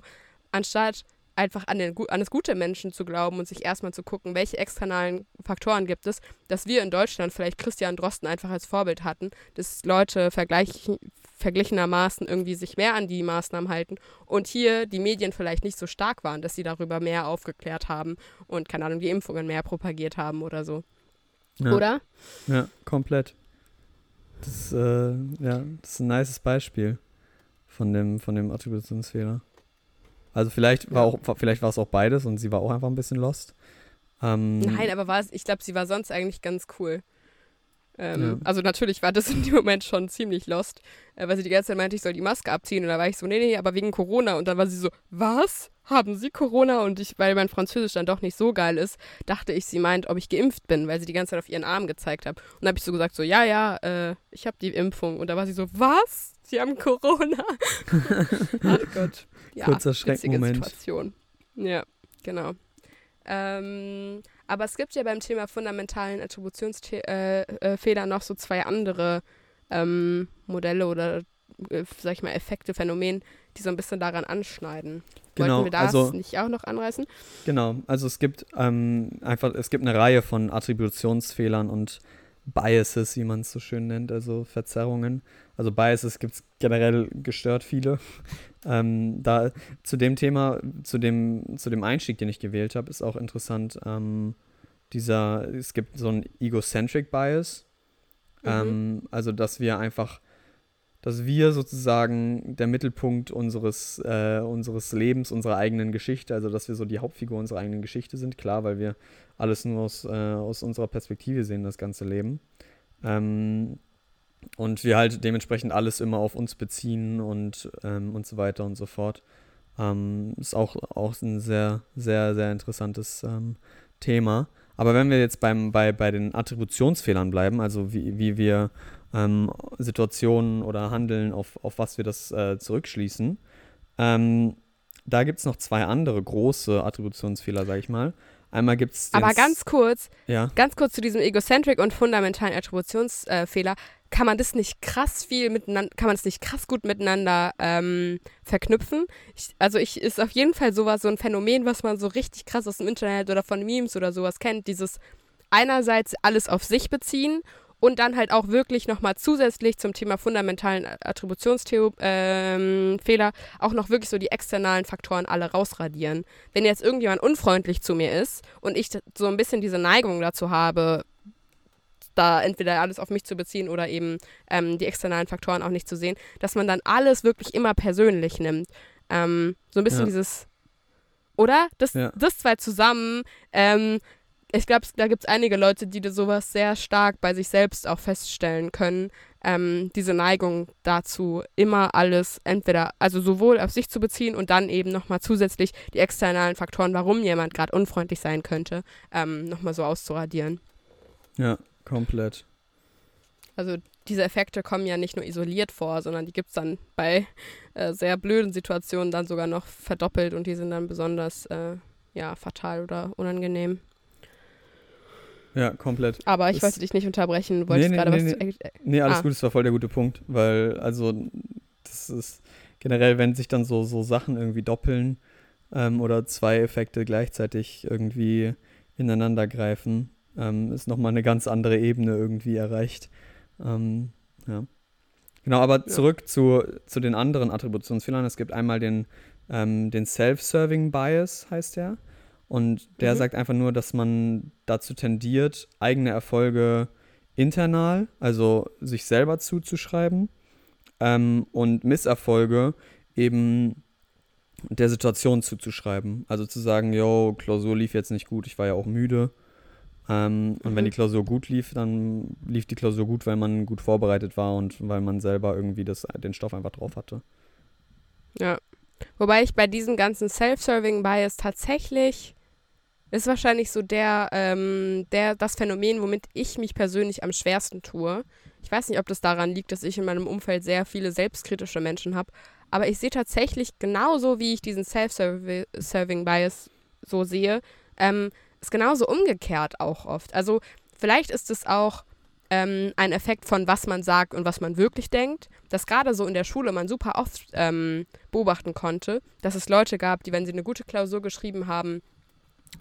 anstatt einfach an, den, an das gute Menschen zu glauben und sich erstmal zu gucken, welche externalen Faktoren gibt es, dass wir in Deutschland vielleicht Christian Drosten einfach als Vorbild hatten, dass Leute vergleich, verglichenermaßen irgendwie sich mehr an die Maßnahmen halten und hier die Medien vielleicht nicht so stark waren, dass sie darüber mehr aufgeklärt haben und, keine Ahnung, die Impfungen mehr propagiert haben oder so. Ja. Oder? Ja, komplett. Das, äh, ja, das ist ein nices Beispiel von dem, von dem Attributionsfehler. Also vielleicht war auch, vielleicht war es auch beides und sie war auch einfach ein bisschen lost. Ähm, Nein, aber war es, ich glaube, sie war sonst eigentlich ganz cool. Ähm. Also natürlich war das in dem Moment schon ziemlich lost, äh, weil sie die ganze Zeit meinte, ich soll die Maske abziehen und da war ich so, nee, nee, aber wegen Corona und dann war sie so, was? Haben Sie Corona? Und ich, weil mein Französisch dann doch nicht so geil ist, dachte ich, sie meint, ob ich geimpft bin, weil sie die ganze Zeit auf ihren Arm gezeigt hat. Und dann habe ich so gesagt, so, ja, ja, äh, ich habe die Impfung. Und da war sie so, was? Sie haben Corona? Ach Gott ja, Kurzer Schreckmoment. Situation. Ja, genau. Ähm, aber es gibt ja beim Thema fundamentalen Attributionsfehler äh, äh, noch so zwei andere ähm, Modelle oder, äh, sag ich mal, Effekte, Phänomene, die so ein bisschen daran anschneiden. Genau, Wollten wir das also, nicht auch noch anreißen? Genau, also es gibt ähm, einfach, es gibt eine Reihe von Attributionsfehlern und Biases, wie man es so schön nennt, also Verzerrungen. Also Biases gibt es generell gestört viele. ähm, da zu dem Thema, zu dem, zu dem Einstieg, den ich gewählt habe, ist auch interessant, ähm, dieser, es gibt so ein Egocentric Bias. Mhm. Ähm, also dass wir einfach, dass wir sozusagen der Mittelpunkt unseres, äh, unseres Lebens, unserer eigenen Geschichte, also dass wir so die Hauptfigur unserer eigenen Geschichte sind, klar, weil wir alles nur aus, äh, aus unserer Perspektive sehen, das ganze Leben. Ähm, und wir halt dementsprechend alles immer auf uns beziehen und, ähm, und so weiter und so fort. Ähm, ist auch, auch ein sehr, sehr, sehr interessantes ähm, Thema. Aber wenn wir jetzt beim, bei, bei den Attributionsfehlern bleiben, also wie, wie wir ähm, Situationen oder Handeln, auf, auf was wir das äh, zurückschließen, ähm, da gibt es noch zwei andere große Attributionsfehler, sag ich mal. Einmal gibt es. Aber ganz kurz, ja. ganz kurz zu diesem Egocentric und fundamentalen Attributionsfehler. Äh, kann man das nicht krass viel miteinander, kann man das nicht krass gut miteinander ähm, verknüpfen? Ich, also ich ist auf jeden Fall sowas, so ein Phänomen, was man so richtig krass aus dem Internet oder von Memes oder sowas kennt. Dieses einerseits alles auf sich beziehen und dann halt auch wirklich nochmal zusätzlich zum Thema fundamentalen Attributionsfehler ähm, auch noch wirklich so die externalen Faktoren alle rausradieren. Wenn jetzt irgendjemand unfreundlich zu mir ist und ich so ein bisschen diese Neigung dazu habe, da entweder alles auf mich zu beziehen oder eben ähm, die externalen Faktoren auch nicht zu sehen, dass man dann alles wirklich immer persönlich nimmt. Ähm, so ein bisschen ja. dieses, oder? Das, ja. das zwei zusammen ähm, ich glaube, da gibt es einige Leute, die sowas sehr stark bei sich selbst auch feststellen können. Ähm, diese Neigung dazu, immer alles entweder, also sowohl auf sich zu beziehen und dann eben nochmal zusätzlich die externalen Faktoren, warum jemand gerade unfreundlich sein könnte, ähm, nochmal so auszuradieren. Ja, komplett. Also diese Effekte kommen ja nicht nur isoliert vor, sondern die gibt es dann bei äh, sehr blöden Situationen dann sogar noch verdoppelt und die sind dann besonders äh, ja, fatal oder unangenehm. Ja, komplett. Aber ich das wollte dich nicht unterbrechen. Du wolltest nee, nee, gerade nee, was nee. zu. Nee, alles ah. gut, das war voll der gute Punkt. Weil, also, das ist generell, wenn sich dann so, so Sachen irgendwie doppeln ähm, oder zwei Effekte gleichzeitig irgendwie ineinander greifen, ähm, ist nochmal eine ganz andere Ebene irgendwie erreicht. Ähm, ja. Genau, aber ja. zurück zu, zu den anderen Attributionsfehlern. Es gibt einmal den, ähm, den Self-Serving Bias, heißt der. Und der mhm. sagt einfach nur, dass man dazu tendiert, eigene Erfolge internal, also sich selber zuzuschreiben, ähm, und Misserfolge eben der Situation zuzuschreiben. Also zu sagen, yo, Klausur lief jetzt nicht gut, ich war ja auch müde. Ähm, und wenn die Klausur gut lief, dann lief die Klausur gut, weil man gut vorbereitet war und weil man selber irgendwie das, den Stoff einfach drauf hatte. Ja. Wobei ich bei diesem ganzen Self-Serving-Bias tatsächlich ist wahrscheinlich so der, ähm, der, das Phänomen, womit ich mich persönlich am schwersten tue. Ich weiß nicht, ob das daran liegt, dass ich in meinem Umfeld sehr viele selbstkritische Menschen habe, aber ich sehe tatsächlich genauso, wie ich diesen Self-Serving-Bias so sehe, ähm, ist genauso umgekehrt auch oft. Also vielleicht ist es auch ähm, ein Effekt von, was man sagt und was man wirklich denkt, dass gerade so in der Schule man super oft ähm, beobachten konnte, dass es Leute gab, die, wenn sie eine gute Klausur geschrieben haben,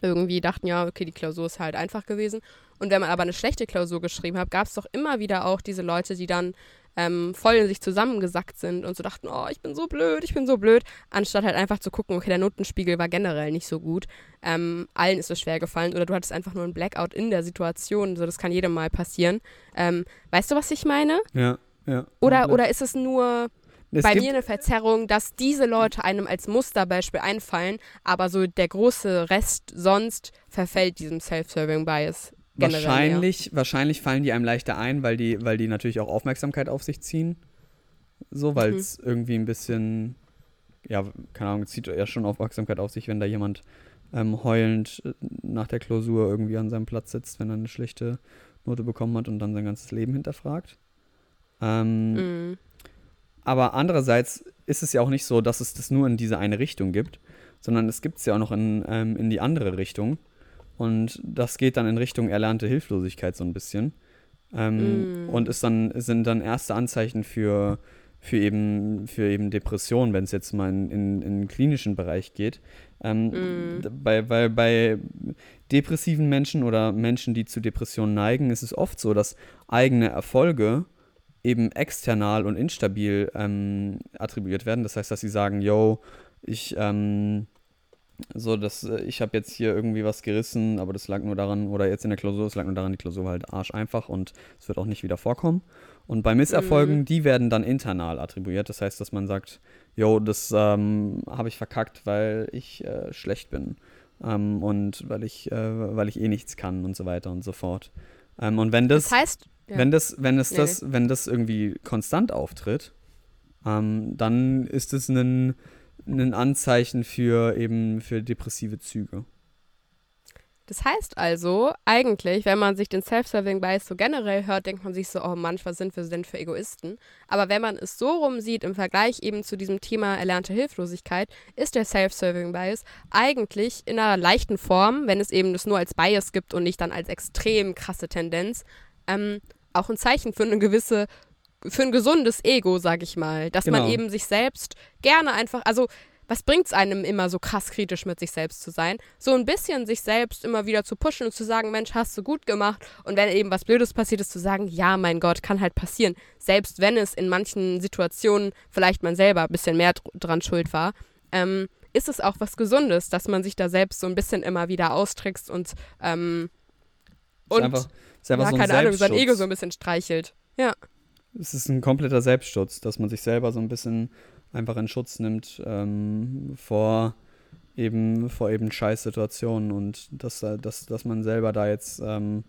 irgendwie dachten, ja, okay, die Klausur ist halt einfach gewesen. Und wenn man aber eine schlechte Klausur geschrieben hat, gab es doch immer wieder auch diese Leute, die dann ähm, voll in sich zusammengesackt sind und so dachten, oh, ich bin so blöd, ich bin so blöd, anstatt halt einfach zu gucken, okay, der Notenspiegel war generell nicht so gut. Ähm, allen ist es schwer gefallen oder du hattest einfach nur einen Blackout in der Situation, so das kann jedem mal passieren. Ähm, weißt du, was ich meine? Ja, ja. Oder, oder ist es nur es bei mir eine Verzerrung, dass diese Leute einem als Musterbeispiel einfallen, aber so der große Rest sonst verfällt diesem Self-Serving-Bias. Wahrscheinlich, ja. wahrscheinlich fallen die einem leichter ein, weil die, weil die natürlich auch Aufmerksamkeit auf sich ziehen. So, weil es mhm. irgendwie ein bisschen, ja, keine Ahnung, zieht ja schon Aufmerksamkeit auf sich, wenn da jemand ähm, heulend äh, nach der Klausur irgendwie an seinem Platz sitzt, wenn er eine schlechte Note bekommen hat und dann sein ganzes Leben hinterfragt. Ähm, mhm. Aber andererseits ist es ja auch nicht so, dass es das nur in diese eine Richtung gibt, sondern es gibt es ja auch noch in, ähm, in die andere Richtung. Und das geht dann in Richtung erlernte Hilflosigkeit so ein bisschen. Ähm, mm. Und ist dann, sind dann erste Anzeichen für, für, eben, für eben Depressionen, wenn es jetzt mal in, in, in, den klinischen Bereich geht. Ähm, mm. bei, bei, bei depressiven Menschen oder Menschen, die zu Depressionen neigen, ist es oft so, dass eigene Erfolge eben external und instabil ähm, attribuiert werden. Das heißt, dass sie sagen, yo, ich ähm, so, dass äh, ich habe jetzt hier irgendwie was gerissen, aber das lag nur daran, oder jetzt in der Klausur, es lag nur daran, die Klausur war halt arsch einfach und es wird auch nicht wieder vorkommen. Und bei Misserfolgen, mhm. die werden dann internal attribuiert. Das heißt, dass man sagt, yo, das ähm, habe ich verkackt, weil ich äh, schlecht bin. Ähm, und weil ich, äh, weil ich eh nichts kann und so weiter und so fort. Ähm, und wenn das, das heißt, ja. wenn das, wenn es nee, das, nee. wenn das irgendwie konstant auftritt, ähm, dann ist es ein ein Anzeichen für eben für depressive Züge. Das heißt also, eigentlich, wenn man sich den Self-Serving Bias so generell hört, denkt man sich so, oh Mann, was sind wir denn für Egoisten? Aber wenn man es so rum sieht, im Vergleich eben zu diesem Thema erlernte Hilflosigkeit, ist der Self-Serving Bias eigentlich in einer leichten Form, wenn es eben das nur als Bias gibt und nicht dann als extrem krasse Tendenz, ähm, auch ein Zeichen für eine gewisse für ein gesundes Ego, sag ich mal. Dass genau. man eben sich selbst gerne einfach, also was bringt es einem immer so krass kritisch mit sich selbst zu sein? So ein bisschen sich selbst immer wieder zu pushen und zu sagen, Mensch, hast du gut gemacht. Und wenn eben was Blödes passiert ist, zu sagen, ja, mein Gott, kann halt passieren. Selbst wenn es in manchen Situationen vielleicht man selber ein bisschen mehr dran schuld war, ähm, ist es auch was Gesundes, dass man sich da selbst so ein bisschen immer wieder austrickst und, ähm, und ist einfach, ist einfach ja, so keine Ahnung, sein Ego so ein bisschen streichelt. Ja es ist ein kompletter Selbstschutz, dass man sich selber so ein bisschen einfach in Schutz nimmt ähm, vor eben vor eben Scheißsituationen und dass, dass, dass man selber da jetzt, ähm,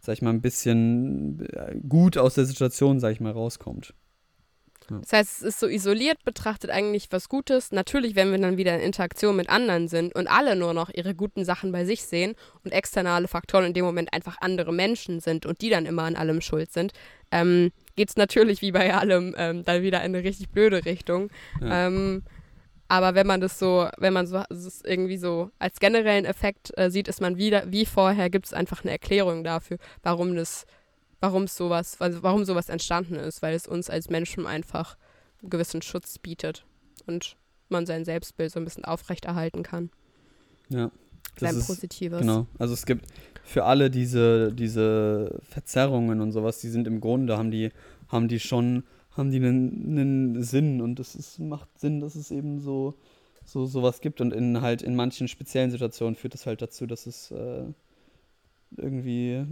sag ich mal, ein bisschen äh, gut aus der Situation, sag ich mal, rauskommt. Ja. Das heißt, es ist so isoliert betrachtet eigentlich was Gutes. Natürlich, wenn wir dann wieder in Interaktion mit anderen sind und alle nur noch ihre guten Sachen bei sich sehen und externe Faktoren in dem Moment einfach andere Menschen sind und die dann immer an allem schuld sind, ähm, geht es natürlich wie bei allem ähm, dann wieder in eine richtig blöde Richtung. Ja. Ähm, aber wenn man das so, wenn man so es irgendwie so als generellen Effekt äh, sieht, ist man wieder wie vorher, gibt es einfach eine Erklärung dafür, warum das warum sowas, also warum sowas entstanden ist, weil es uns als Menschen einfach einen gewissen Schutz bietet und man sein Selbstbild so ein bisschen aufrechterhalten kann. Ja. Das sein ist, Positives. Genau. Also es gibt für alle diese, diese Verzerrungen und sowas, die sind im Grunde, haben die, haben die schon, haben die einen, einen Sinn und es ist, macht Sinn, dass es eben so, so sowas gibt und in halt in manchen speziellen Situationen führt das halt dazu, dass es äh, irgendwie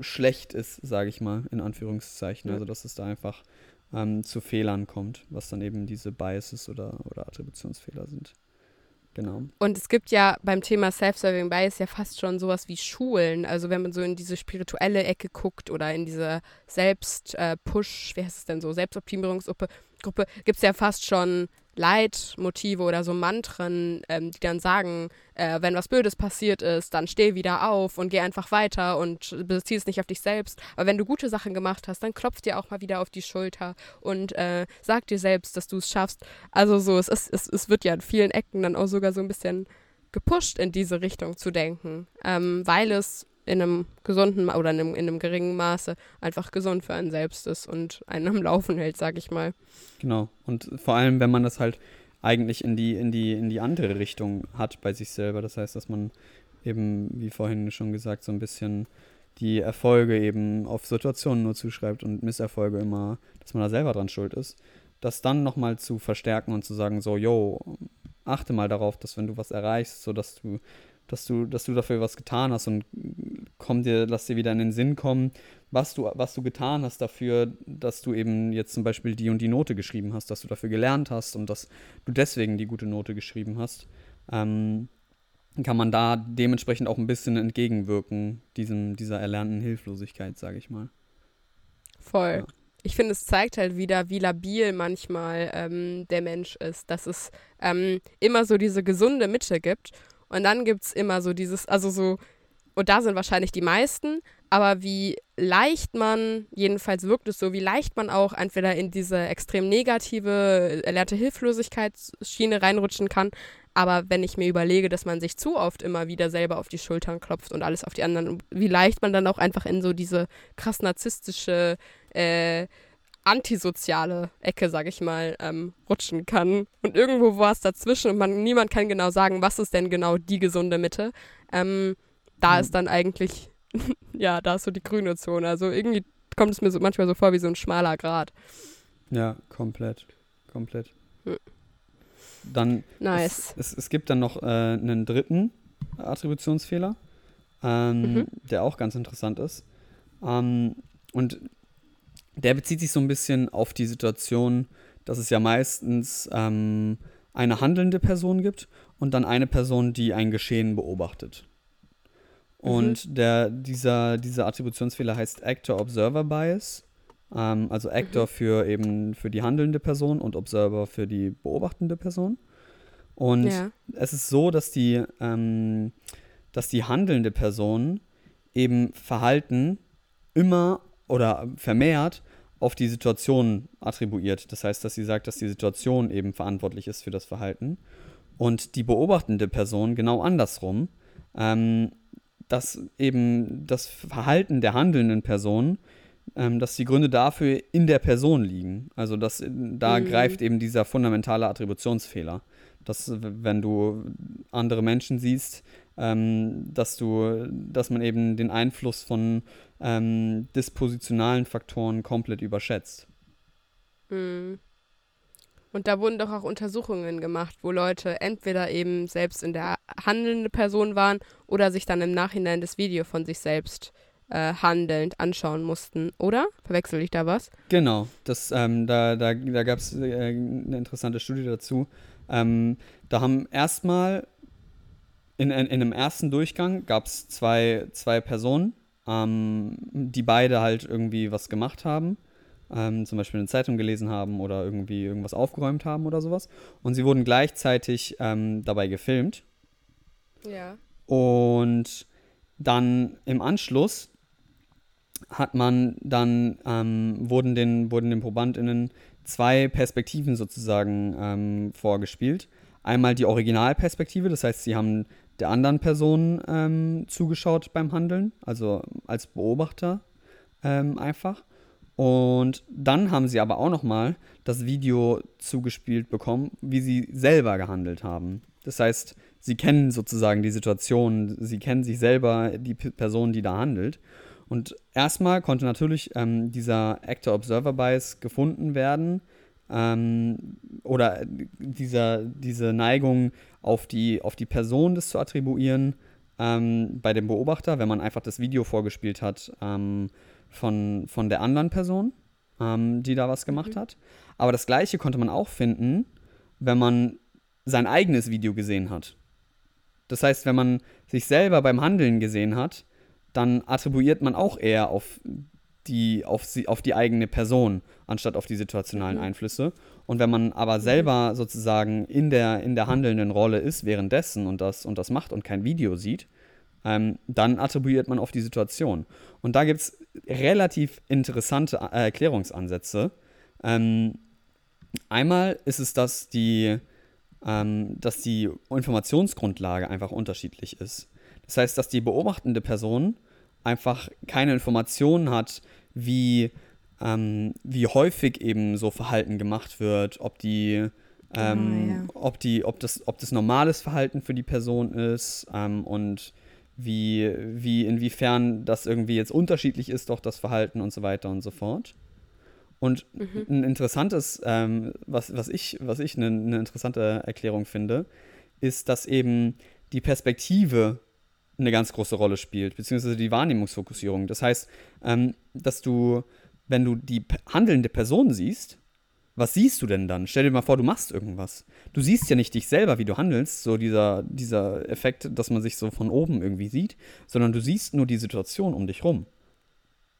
schlecht ist, sage ich mal, in Anführungszeichen. Ja. Also dass es da einfach ähm, zu Fehlern kommt, was dann eben diese Biases oder, oder Attributionsfehler sind. Genau. Und es gibt ja beim Thema Self-Serving Bias ja fast schon sowas wie Schulen. Also wenn man so in diese spirituelle Ecke guckt oder in diese Selbst-Push, äh, wie heißt es denn so, Selbstoptimierungsgruppe, gibt es ja fast schon Leitmotive oder so Mantren, ähm, die dann sagen, äh, wenn was Blödes passiert ist, dann steh wieder auf und geh einfach weiter und bezieh es nicht auf dich selbst. Aber wenn du gute Sachen gemacht hast, dann klopf dir auch mal wieder auf die Schulter und äh, sag dir selbst, dass du es schaffst. Also so, es, ist, es, es wird ja in vielen Ecken dann auch sogar so ein bisschen gepusht in diese Richtung zu denken, ähm, weil es in einem gesunden oder in einem, in einem geringen Maße einfach gesund für einen selbst ist und einen am Laufen hält, sag ich mal. Genau. Und vor allem, wenn man das halt eigentlich in die, in die, in die andere Richtung hat bei sich selber. Das heißt, dass man eben, wie vorhin schon gesagt, so ein bisschen die Erfolge eben auf Situationen nur zuschreibt und Misserfolge immer, dass man da selber dran schuld ist. Das dann nochmal zu verstärken und zu sagen, so, yo, achte mal darauf, dass wenn du was erreichst, so dass du dass du, dass du dafür was getan hast und komm dir, lass dir wieder in den Sinn kommen, was du, was du getan hast dafür, dass du eben jetzt zum Beispiel die und die Note geschrieben hast, dass du dafür gelernt hast und dass du deswegen die gute Note geschrieben hast, ähm, kann man da dementsprechend auch ein bisschen entgegenwirken, diesem, dieser erlernten Hilflosigkeit, sage ich mal. Voll. Ja. Ich finde, es zeigt halt wieder, wie labil manchmal ähm, der Mensch ist, dass es ähm, immer so diese gesunde Mitte gibt und dann gibt es immer so dieses, also so, und da sind wahrscheinlich die meisten, aber wie leicht man, jedenfalls wirkt es so, wie leicht man auch entweder in diese extrem negative, erlernte Hilflosigkeitsschiene reinrutschen kann. Aber wenn ich mir überlege, dass man sich zu oft immer wieder selber auf die Schultern klopft und alles auf die anderen, wie leicht man dann auch einfach in so diese krass narzisstische, äh, antisoziale Ecke, sag ich mal, ähm, rutschen kann. Und irgendwo war es dazwischen und man, niemand kann genau sagen, was ist denn genau die gesunde Mitte. Ähm, da mhm. ist dann eigentlich, ja, da ist so die grüne Zone. Also irgendwie kommt es mir so manchmal so vor wie so ein schmaler Grat. Ja, komplett. Komplett. Hm. Dann nice. Es, es, es, gibt dann noch äh, einen dritten Attributionsfehler, ähm, mhm. der auch ganz interessant ist. Ähm, und der bezieht sich so ein bisschen auf die Situation, dass es ja meistens ähm, eine handelnde Person gibt und dann eine Person, die ein Geschehen beobachtet. Und mhm. der, dieser, dieser Attributionsfehler heißt Actor-Observer-Bias. Ähm, also Actor mhm. für eben für die handelnde Person und Observer für die beobachtende Person. Und ja. es ist so, dass die, ähm, dass die handelnde Person eben Verhalten immer oder vermehrt auf die Situation attribuiert. Das heißt, dass sie sagt, dass die Situation eben verantwortlich ist für das Verhalten. Und die beobachtende Person genau andersrum, ähm, dass eben das Verhalten der handelnden Person, ähm, dass die Gründe dafür in der Person liegen. Also dass da mhm. greift eben dieser fundamentale Attributionsfehler. Dass wenn du andere Menschen siehst, ähm, dass du, dass man eben den Einfluss von ähm, dispositionalen Faktoren komplett überschätzt. Mhm. Und da wurden doch auch Untersuchungen gemacht, wo Leute entweder eben selbst in der handelnden Person waren oder sich dann im Nachhinein das Video von sich selbst äh, handelnd anschauen mussten, oder? Verwechsel ich da was? Genau, das, ähm, da, da, da gab es äh, eine interessante Studie dazu. Ähm, da haben erstmal in, in, in einem ersten Durchgang gab es zwei, zwei Personen, ähm, die beide halt irgendwie was gemacht haben. Ähm, zum Beispiel eine Zeitung gelesen haben oder irgendwie irgendwas aufgeräumt haben oder sowas. Und sie wurden gleichzeitig ähm, dabei gefilmt. Ja. Und dann im Anschluss hat man dann, ähm, wurden, den, wurden den ProbandInnen zwei Perspektiven sozusagen ähm, vorgespielt. Einmal die Originalperspektive, das heißt, sie haben der anderen Person ähm, zugeschaut beim Handeln, also als Beobachter ähm, einfach. Und dann haben sie aber auch noch mal das Video zugespielt bekommen, wie sie selber gehandelt haben. Das heißt, sie kennen sozusagen die Situation, sie kennen sich selber, die Person, die da handelt. Und erstmal konnte natürlich ähm, dieser Actor-Observer-Bias gefunden werden, ähm, oder dieser, diese Neigung auf die, auf die Person das zu attribuieren ähm, bei dem Beobachter, wenn man einfach das Video vorgespielt hat ähm, von, von der anderen Person. ähm, die da was gemacht Mhm. hat. Aber das gleiche konnte man auch finden, wenn man sein eigenes Video gesehen hat. Das heißt, wenn man sich selber beim Handeln gesehen hat, dann attribuiert man auch eher auf die, auf, sie, auf die eigene Person, anstatt auf die situationalen Mhm. Einflüsse. Und wenn man aber selber sozusagen in der, in der handelnden Rolle ist währenddessen und das, und das macht und kein Video sieht, ähm, dann attribuiert man auf die Situation. Und da gibt es relativ interessante äh, Erklärungsansätze. Ähm, einmal ist es, dass die, ähm, dass die Informationsgrundlage einfach unterschiedlich ist. Das heißt, dass die beobachtende Person einfach keine Informationen hat, wie, ähm, wie häufig eben so Verhalten gemacht wird, ob die, ähm, ob die, ob das, ob das normales Verhalten für die Person ist ähm, und wie, wie, inwiefern das irgendwie jetzt unterschiedlich ist, doch das Verhalten und so weiter und so fort. Und Mhm. ein interessantes, ähm, was, was ich, was ich eine eine interessante Erklärung finde, ist, dass eben die Perspektive eine ganz große Rolle spielt, beziehungsweise die Wahrnehmungsfokussierung. Das heißt, ähm, dass du, wenn du die handelnde Person siehst, was siehst du denn dann? Stell dir mal vor, du machst irgendwas. Du siehst ja nicht dich selber, wie du handelst, so dieser, dieser Effekt, dass man sich so von oben irgendwie sieht, sondern du siehst nur die Situation um dich rum.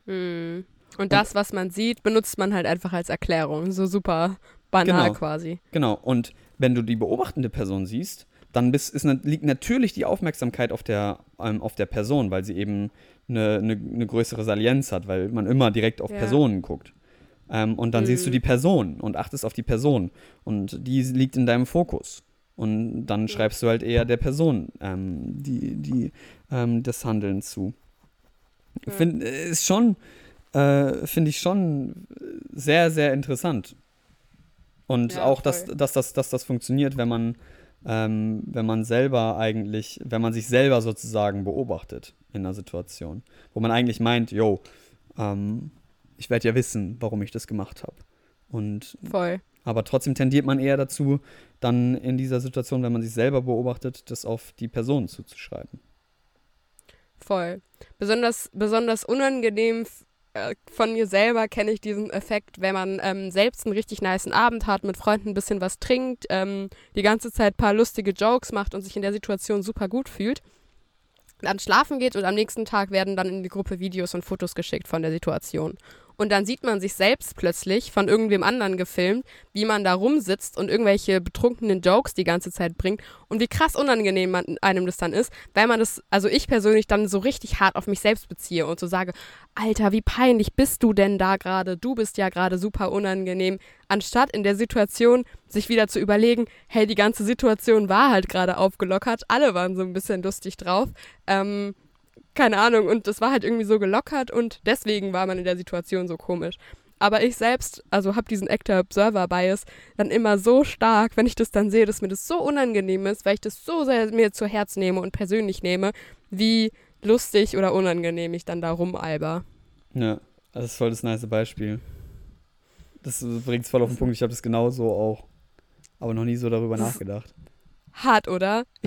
Mhm. Und das, was man sieht, benutzt man halt einfach als Erklärung. So super banal Genau. quasi. Genau. Und wenn du die beobachtende Person siehst, dann bist, ist, liegt natürlich die Aufmerksamkeit auf der, ähm, auf der Person, weil sie eben eine, eine, eine größere Salienz hat, weil man immer direkt auf Ja. Personen guckt. Ähm, und dann siehst du Mhm. die Person und achtest auf die Person. Und die liegt in deinem Fokus. Und dann schreibst du halt eher der Person ähm, die, die, ähm, das Handeln zu. Ja. Find, äh, ist schon, äh, finde ich schon sehr, sehr interessant. Und Ja, auch, dass, dass, das, dass das funktioniert, wenn man, ähm, wenn man selber eigentlich, wenn man sich selber sozusagen beobachtet in einer Situation, wo man eigentlich meint, yo, ähm, ich werde ja wissen, warum ich das gemacht habe. Und Voll. aber trotzdem tendiert man eher dazu, dann in dieser Situation, wenn man sich selber beobachtet, das auf die Person zuzuschreiben. Voll. Besonders, besonders unangenehm von mir selber kenne ich diesen Effekt, wenn man ähm, selbst einen richtig niceen Abend hat, mit Freunden ein bisschen was trinkt, ähm, die ganze Zeit ein paar lustige Jokes macht und sich in der Situation super gut fühlt. Dann schlafen geht und am nächsten Tag werden dann in die Gruppe Videos und Fotos geschickt von der Situation. Und dann sieht man sich selbst plötzlich von irgendwem anderen gefilmt, wie man da rumsitzt und irgendwelche betrunkenen Jokes die ganze Zeit bringt und wie krass unangenehm man, einem das dann ist, weil man das, also ich persönlich dann so richtig hart auf mich selbst beziehe und so sage, Alter, wie peinlich bist du denn da gerade? Du bist ja gerade super unangenehm. Anstatt in der Situation sich wieder zu überlegen, hey, die ganze Situation war halt gerade aufgelockert, alle waren so ein bisschen lustig drauf. Ähm, keine Ahnung, und das war halt irgendwie so gelockert und deswegen war man in der Situation so komisch. Aber ich selbst, also habe diesen Actor Observer Bias dann immer so stark, wenn ich das dann sehe, dass mir das so unangenehm ist, weil ich das so sehr mir zu Herz nehme und persönlich nehme, wie lustig oder unangenehm ich dann da rumalber. Ja, das ist voll das nice Beispiel. Das bringt es voll auf den Punkt. Ich habe das genauso auch, aber noch nie so darüber nachgedacht. Hart, oder? Ich Ja.